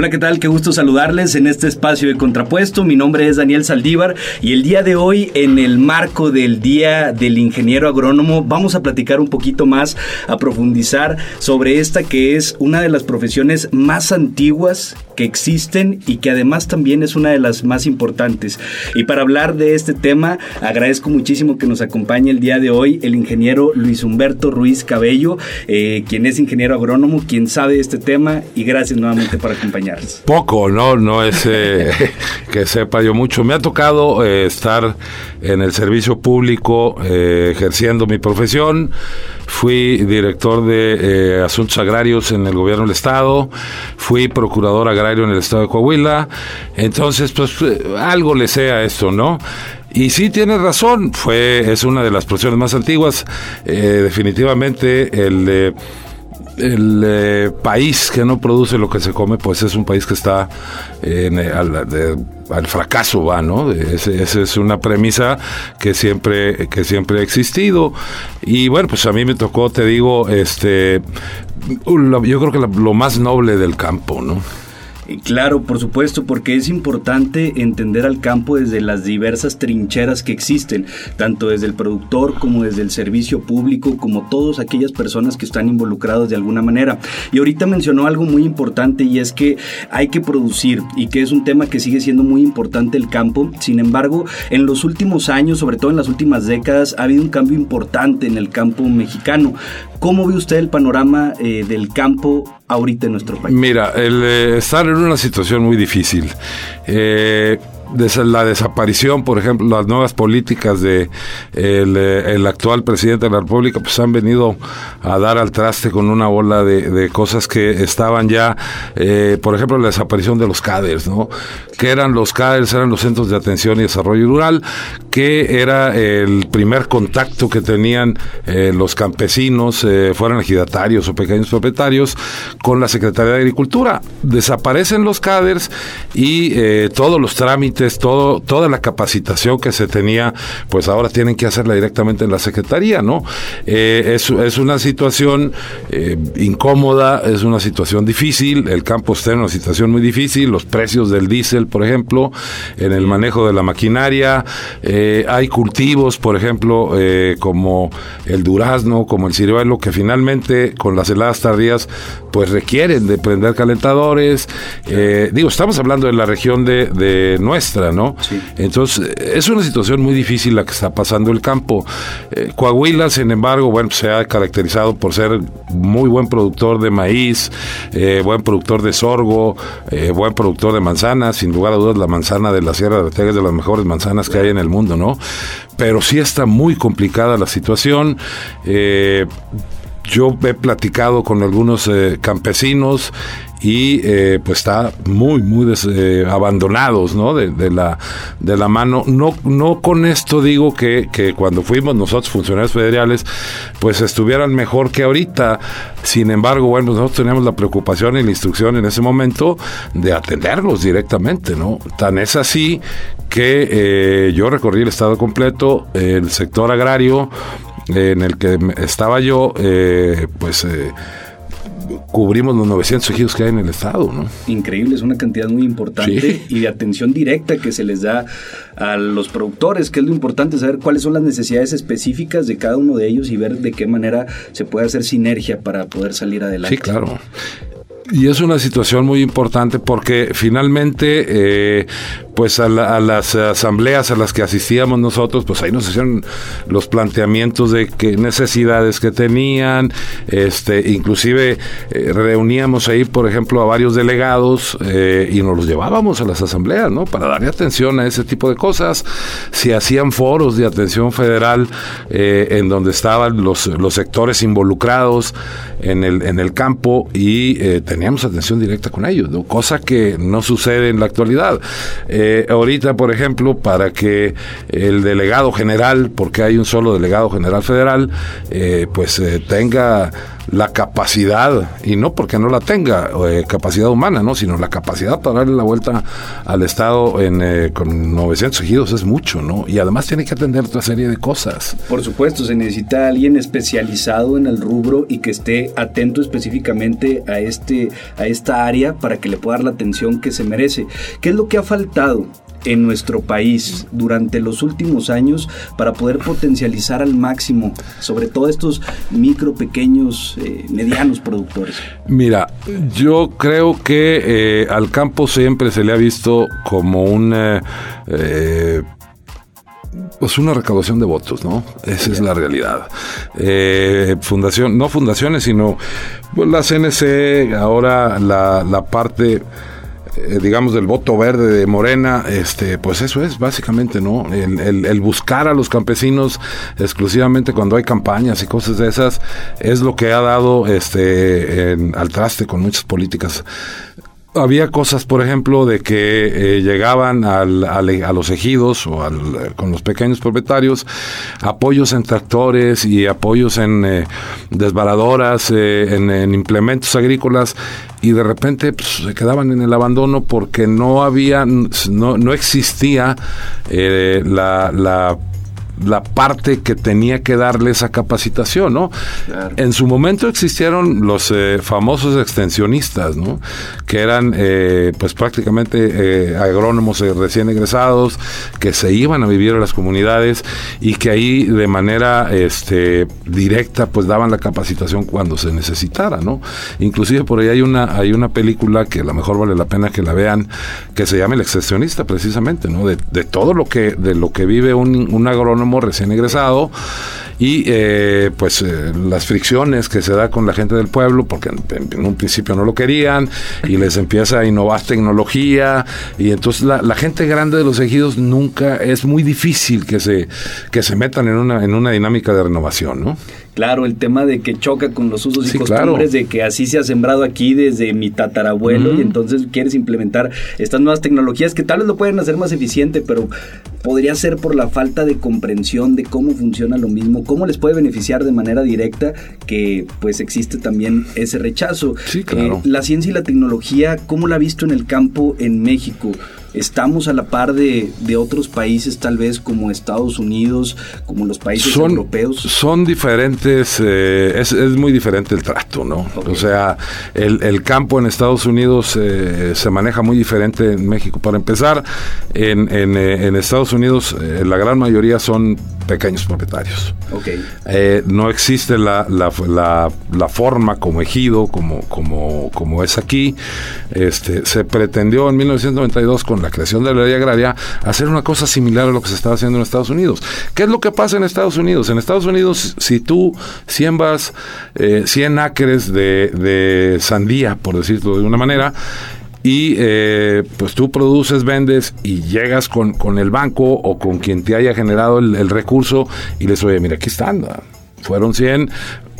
Hola, ¿qué tal? Qué gusto saludarles en este espacio de Contrapuesto. Mi nombre es Daniel Saldívar y el día de hoy, en el marco del Día del Ingeniero Agrónomo, vamos a platicar un poquito más, a profundizar sobre esta que es una de las profesiones más antiguas existen y que además también es una de las más importantes. Y para hablar de este tema, agradezco muchísimo que nos acompañe el día de hoy el ingeniero Luis Humberto Ruiz Cabello, eh, quien es ingeniero agrónomo, quien sabe este tema y gracias nuevamente por acompañarnos. Poco, no, no es eh, que sepa yo mucho. Me ha tocado eh, estar en el servicio público ejerciendo mi profesión. Fui director de asuntos agrarios en el gobierno del estado. Fui procurador agrario en el estado de Coahuila. Entonces, pues algo le sé a esto, ¿no? Y sí tiene razón, fue es una de las profesiones más antiguas, definitivamente el el eh, país que no produce lo que se come, pues es un país que está en, eh, al, fracaso, va, ¿no? Esa es una premisa que siempre, que siempre ha existido. Y bueno, pues a mí me tocó, te digo, este, yo creo que lo más noble del campo, ¿no? Claro, por supuesto, porque es importante entender al campo desde las diversas trincheras que existen, tanto desde el productor como desde el servicio público, como todas aquellas personas que están involucrados de alguna manera. Y ahorita mencionó algo muy importante y es que hay que producir y que es un tema que sigue siendo muy importante el campo. Sin embargo, en los últimos años, sobre todo en las últimas décadas, ha habido un cambio importante en el campo mexicano. ¿Cómo ve usted el panorama eh, del campo ahorita en nuestro país? Mira, el eh, estar en una situación muy difícil. Eh, la desaparición, por ejemplo, las nuevas políticas de eh, el, actual presidente de la República, pues han venido a dar al traste con una bola de, cosas que estaban ya, eh, por ejemplo, la desaparición de los CADERS, ¿no? Que eran los CADERS, eran los Centros de Atención y Desarrollo Rural, que era el primer contacto que tenían eh, los campesinos, fueran ejidatarios o pequeños propietarios, con la Secretaría de Agricultura. Desaparecen los CADERS y todos los trámites todo, toda la capacitación que se tenía, pues ahora tienen que hacerla directamente en la Secretaría, ¿no? Eh, es, es, una situación eh, incómoda, es una situación difícil, el campo está en una situación muy difícil, los precios del diésel, por ejemplo, en el manejo de la maquinaria, eh, hay cultivos, por ejemplo, como el durazno, como el ciruelo, que finalmente con las heladas tardías, pues requieren de prender calentadores. digo, estamos hablando de la región de, de nuestra, ¿no? Entonces, es una situación muy difícil la que está pasando el campo. Eh, Coahuila, sin embargo, bueno, se ha caracterizado por ser muy buen productor de maíz, eh, buen productor de sorgo, eh, buen productor de manzanas, sin lugar a dudas la manzana de la Sierra de Arteaga es de las mejores manzanas que hay en el mundo, ¿no? Pero sí está muy complicada la situación. Yo he platicado con algunos campesinos y eh, pues está muy muy eh, abandonados no de, la de la mano. No no con esto digo que, que cuando fuimos nosotros funcionarios federales pues estuvieran mejor que ahorita. Sin embargo bueno nosotros teníamos la preocupación y la instrucción en ese momento de atenderlos directamente no tan es así que eh, yo recorrí el estado completo el sector agrario en el que estaba yo pues cubrimos los 900 ejidos que hay en el estado, ¿no? Increíble, es una cantidad muy importante y de atención directa que se les da a los productores, que es lo importante, saber cuáles son las necesidades específicas de cada uno de ellos y ver de qué manera se puede hacer sinergia para poder salir adelante. Sí, claro. Y es una situación muy importante porque finalmente, eh, pues a, las asambleas a las que asistíamos nosotros, pues ahí nos hicieron los planteamientos de qué necesidades que tenían, este, inclusive eh, reuníamos ahí, por ejemplo, a varios delegados eh, y nos los llevábamos a las asambleas, ¿no? Para darle atención a ese tipo de cosas. Si hacían foros de atención federal en donde estaban los, los sectores involucrados en el, en el campo y teníamos atención directa con ellos, cosa que no sucede en la actualidad. Eh, Eh, ahorita, por ejemplo, para que el delegado general, porque hay un solo delegado general federal, eh, pues eh, tenga la capacidad, y no porque no la tenga, eh, capacidad humana, ¿no? sino la capacidad para darle la vuelta al Estado en, eh, con 900 ejidos es mucho, ¿no? Y además tiene que atender otra serie de cosas. Por supuesto, se necesita alguien especializado en el rubro y que esté atento específicamente a, este, a esta área para que le pueda dar la atención que se merece. ¿Qué es lo que ha faltado? En nuestro país durante los últimos años para poder potencializar al máximo, sobre todo estos micro, pequeños, eh, medianos productores? Mira, yo creo que eh, al campo siempre se le ha visto como un... Eh, pues una recaudación de votos, ¿no? Esa es la realidad. fundación, no fundaciones, sino pues, la CNC, ahora la, la parte digamos, del voto verde de Morena, este, pues eso es básicamente, ¿no? El, buscar a los campesinos exclusivamente cuando hay campañas y cosas de esas es lo que ha dado este al traste con muchas políticas había cosas, por ejemplo, de que eh, llegaban al, a los ejidos o al, con los pequeños propietarios apoyos en tractores y apoyos en eh, desbaradoras, eh, en, implementos agrícolas y de repente pues, se quedaban en el abandono porque no había, no, no existía la, la la parte que tenía que darle esa capacitación, ¿no? En su momento existieron los eh, famosos extensionistas, ¿no? Que eran, eh, pues prácticamente eh, agrónomos recién egresados que se iban a vivir a las comunidades y que ahí de manera, este, directa, pues daban la capacitación cuando se necesitara, ¿no? Inclusive por ahí hay una, hay una película que a lo mejor vale la pena que la vean, que se llama El extensionista, precisamente, ¿no? De, de todo lo que, de lo que vive un, un agrónomo recién egresado y eh, pues eh, las fricciones que se da con la gente del pueblo, porque en, un principio no lo querían y les empieza a innovar tecnología y entonces la, la, gente grande de los ejidos nunca es muy difícil que se que se metan en una en una dinámica de renovación, ¿no? Claro, el tema de que choca con los usos y costumbres, de que así se ha sembrado aquí desde mi tatarabuelo y entonces quieres implementar estas nuevas tecnologías que tal vez lo pueden hacer más eficiente, pero podría ser por la falta de comprensión de cómo funciona lo mismo, cómo les puede beneficiar de manera directa, que pues existe también ese rechazo. Sí, claro. Eh, la ciencia y la tecnología, ¿cómo la ha visto en el campo en México? Estamos a la par de, de, otros países, tal vez como Estados Unidos, como los países europeos? Son diferentes, eh, es, es, muy diferente el trato, ¿no? O sea, el, el, campo en Estados Unidos eh, se maneja muy diferente en México. Para empezar, en, en, eh, en Estados Unidos la gran mayoría son pequeños propietarios. Okay. no existe la, la, la, la, forma como ejido, como, como, como es aquí. Este, se pretendió en 1992 con la creación de la ley agraria, hacer una cosa similar a lo que se estaba haciendo en Estados Unidos. ¿Qué es lo que pasa en Estados Unidos? En Estados Unidos, si tú siembras eh, 100 acres de, de sandía, por decirlo de una manera, y eh, pues tú produces, vendes y llegas con, con, el banco o con quien te haya generado el, el recurso y les oye, mira, aquí están, fueron 100,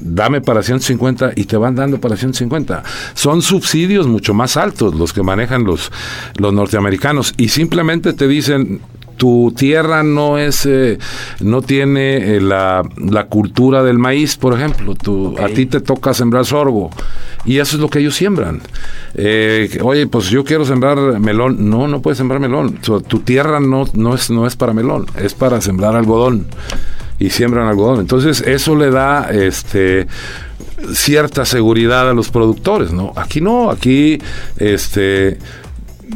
dame para 150 y te van dando para 150. Son subsidios mucho más altos los que manejan los, los norteamericanos y simplemente te dicen tu tierra no es eh, no tiene eh, la, la, cultura del maíz, por ejemplo, tu, a ti te toca sembrar sorgo y eso es lo que ellos siembran. Eh, oye, pues yo quiero sembrar melón, no, no puedes sembrar melón. Tu, tu tierra no, no es no es para melón, es para sembrar algodón y siembran algodón. Entonces, eso le da este cierta seguridad a los productores, ¿no? Aquí no, aquí este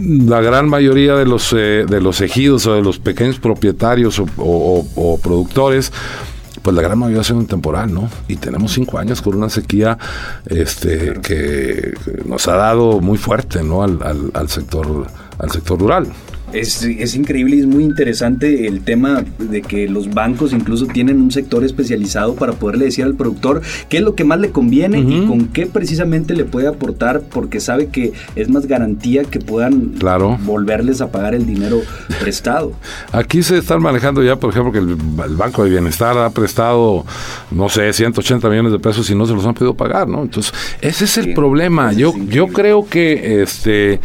la gran mayoría de los eh, de los ejidos o de los pequeños propietarios o, productores pues la gran mayoría son temporal, ¿no? Y tenemos cinco años con una sequía este, que nos ha dado muy fuerte, ¿no? Al, al, al sector, al sector rural. Es, es, increíble y es muy interesante el tema de que los bancos incluso tienen un sector especializado para poderle decir al productor qué es lo que más le conviene y con qué precisamente le puede aportar porque sabe que es más garantía que puedan volverles a pagar el dinero prestado. Aquí se están manejando ya, por ejemplo, que el, Banco de Bienestar ha prestado, no sé, 180 millones de pesos y no se los han podido pagar, ¿no? Entonces, ese es el problema. Yo, yo creo que este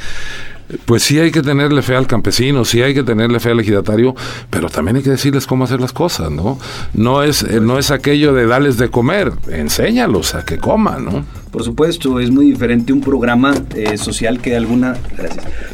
pues sí hay que tenerle fe al campesino, sí hay que tenerle fe al ejidatario, pero también hay que decirles cómo hacer las cosas, ¿no? No es, eh, no es aquello de darles de comer, enséñalos a que coman, ¿no? Por supuesto, es muy diferente un programa eh, social que de alguna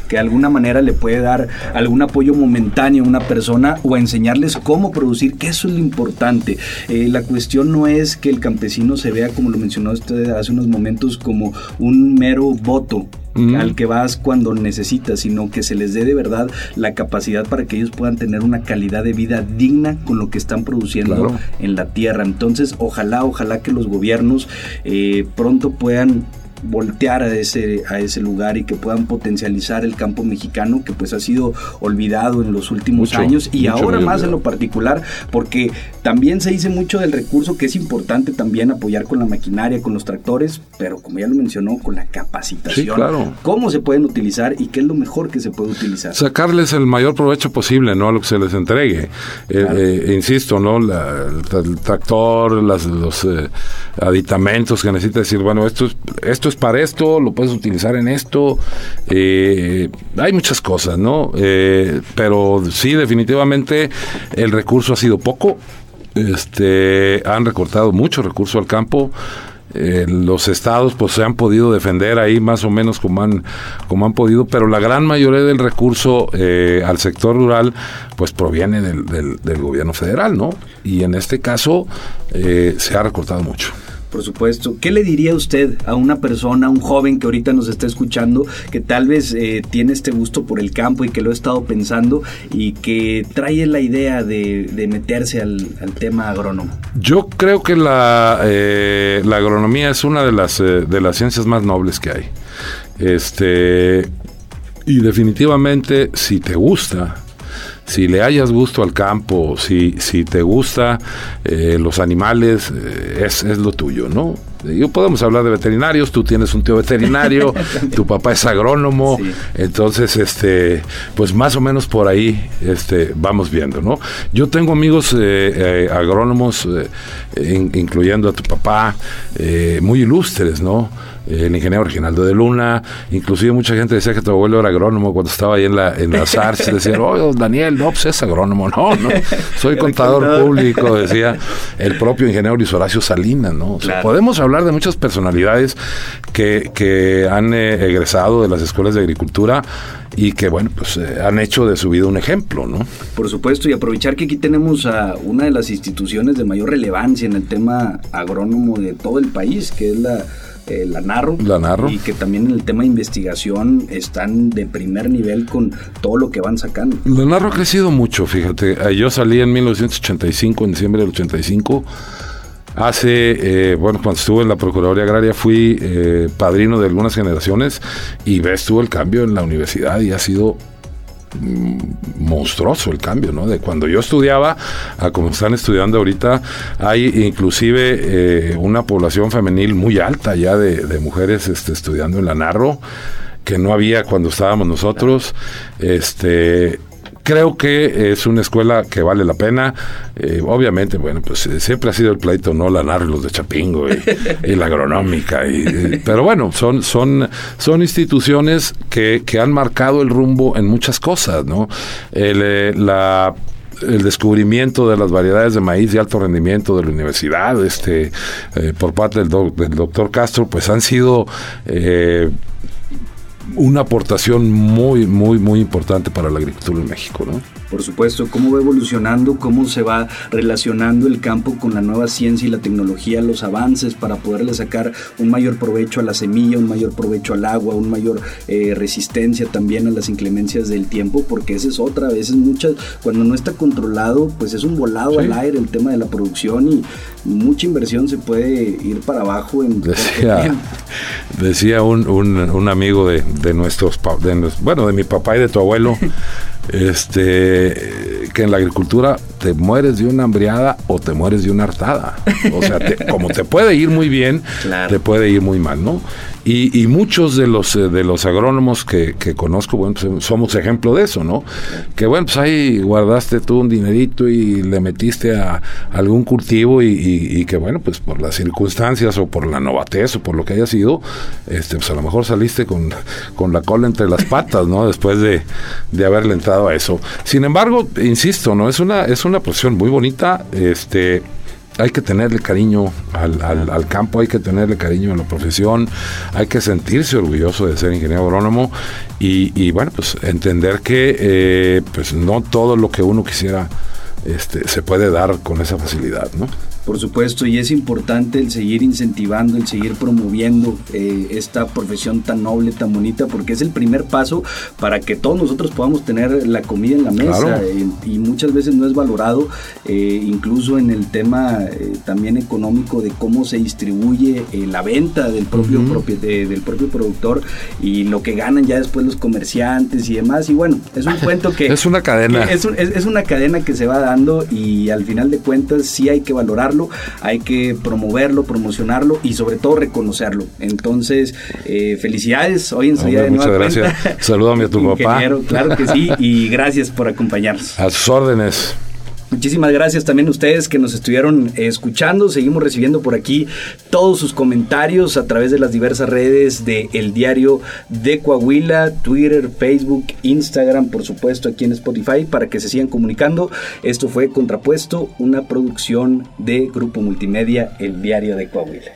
que alguna manera le puede dar algún apoyo momentáneo a una persona o enseñarles cómo producir, que eso es lo importante. Eh, la cuestión no es que el campesino se vea, como lo mencionó usted hace unos momentos, como un mero voto al que vas cuando necesitas, sino que se les dé de verdad la capacidad para que ellos puedan tener una calidad de vida digna con lo que están produciendo en la tierra. Entonces, ojalá, ojalá que los gobiernos eh, pronto puedan voltear a ese, a ese lugar y que puedan potencializar el campo mexicano que pues ha sido olvidado en los últimos años y ahora más en lo particular porque también se dice mucho del recurso que es importante también apoyar con la maquinaria, con los tractores, pero como ya lo mencionó, con la capacitación. claro. Cómo se pueden utilizar y qué es lo mejor que se puede utilizar. Sacarles el mayor provecho posible, ¿no? A lo que se les entregue. Eh, eh, insisto, ¿no? el, tractor, las, los eh, aditamentos que necesita decir, bueno, esto es, esto es para esto, lo puedes utilizar en esto. Eh, hay muchas cosas, ¿no? Eh, pero sí, definitivamente el recurso ha sido poco. Este, han recortado mucho recurso al campo. Eh, los estados pues se han podido defender ahí más o menos como han como han podido pero la gran mayoría del recurso al sector rural pues proviene del, del, gobierno federal no y en este caso se ha recortado mucho por supuesto. ¿Qué le diría usted a una persona, a un joven que ahorita nos está escuchando, que tal vez eh, tiene este gusto por el campo y que lo ha estado pensando y que trae la idea de, meterse al, tema agrónomo? Yo creo que la, eh, la agronomía es una de las, eh, de las ciencias más nobles que hay. Este, y definitivamente, si te gusta, si le hayas gusto al campo, si, si te gusta eh, los animales, eh, es, es, lo tuyo, ¿no? Yo podemos hablar de veterinarios, tú tienes un tío veterinario, tu papá es agrónomo, entonces este, pues más o menos por ahí este, vamos viendo, ¿no? Yo tengo amigos eh, agrónomos, incluyendo a tu papá, muy ilustres, ¿no? El ingeniero Reginaldo de Luna, inclusive mucha gente decía que tu abuelo era agrónomo cuando estaba ahí en la en las artes, decían, oh, Daniel, no, pues es agrónomo, no, no, soy contador público, decía el propio ingeniero Luis Horacio Salinas, ¿no? podemos hablar de muchas personalidades que, que han eh, egresado de las escuelas de agricultura y que, bueno, pues eh, han hecho de su vida un ejemplo, ¿no? Por supuesto, y aprovechar que aquí tenemos a una de las instituciones de mayor relevancia en el tema agrónomo de todo el país, que es la eh, la, narro, la narro. Y que también en el tema de investigación están de primer nivel con todo lo que van sacando. La narro ha crecido mucho, fíjate. Eh, yo salí en 1985, en diciembre del 85. Hace, eh, bueno, cuando estuve en la Procuraduría Agraria fui padrino de algunas generaciones y ves tú el cambio en la universidad y ha sido monstruoso el cambio, ¿no? De cuando yo estudiaba a como están estudiando ahorita, hay inclusive eh, una población femenil muy alta ya de, mujeres este, estudiando en la Narro que no había cuando estábamos nosotros. Este, creo que es una escuela que vale la pena. Eh, obviamente, bueno, pues eh, siempre ha sido el pleito, ¿no? La los de Chapingo y, la agronómica. Y, pero bueno, son, son, son instituciones que, que, han marcado el rumbo en muchas cosas, ¿no? El, eh, la el descubrimiento de las variedades de maíz de alto rendimiento de la universidad, este, por parte del, del, doctor Castro, pues han sido una aportación muy, muy, muy importante para la agricultura en México, ¿no? Por supuesto, cómo va evolucionando, cómo se va relacionando el campo con la nueva ciencia y la tecnología, los avances para poderle sacar un mayor provecho a la semilla, un mayor provecho al agua, un mayor eh, resistencia también a las inclemencias del tiempo, porque esa es otra, a veces muchas, cuando no está controlado, pues es un volado al aire el tema de la producción y mucha inversión se puede ir para abajo en decía, decía un, un, amigo de, de nuestros de, bueno de mi papá y de tu abuelo este que en la agricultura te mueres de una hambriada o te mueres de una hartada. O sea, como te puede ir muy bien, te puede ir muy mal, ¿no? Y, muchos de los, eh, de los agrónomos que, conozco, bueno, pues, somos ejemplo de eso, ¿no? Que bueno, pues ahí guardaste tú un dinerito y le metiste a, algún cultivo y, que bueno, pues por las circunstancias o por la novatez o por lo que haya sido, este, pues a lo mejor saliste con, con la cola entre las patas, ¿no? Después de, de haberle entrado a eso. Sin embargo, insisto, ¿no? Es una, es una profesión muy bonita, este hay que tenerle cariño al, al, campo, hay que tenerle cariño a la profesión, hay que sentirse orgulloso de ser ingeniero agrónomo y, y bueno, pues entender que eh, pues no todo lo que uno quisiera este, se puede dar con esa facilidad, ¿no? Por supuesto, y es importante el seguir incentivando, el seguir promoviendo eh, esta profesión tan noble, tan bonita, porque es el primer paso para que todos nosotros podamos tener la comida en la mesa eh, y muchas veces no es valorado, eh, incluso en el tema también económico de cómo se distribuye la venta del propio, del propio productor y lo que ganan ya después los comerciantes y demás. Y bueno, es un cuento que... es una cadena. Es, es una cadena que se va dando y al final de cuentas sí hay que valorar hay que promoverlo, promocionarlo y sobre todo reconocerlo. Entonces, eh, felicidades hoy en su día de Muchas gracias. Salúdame a tu papá. Claro que sí, y gracias por acompañarnos. A sus órdenes. Muchísimas gracias también a ustedes que nos estuvieron escuchando. Seguimos recibiendo por aquí todos sus comentarios a través de las diversas redes de El Diario de Coahuila, Twitter, Facebook, Instagram, por supuesto aquí en Spotify, para que se sigan comunicando. Esto fue Contrapuesto, una producción de Grupo Multimedia El Diario de Coahuila.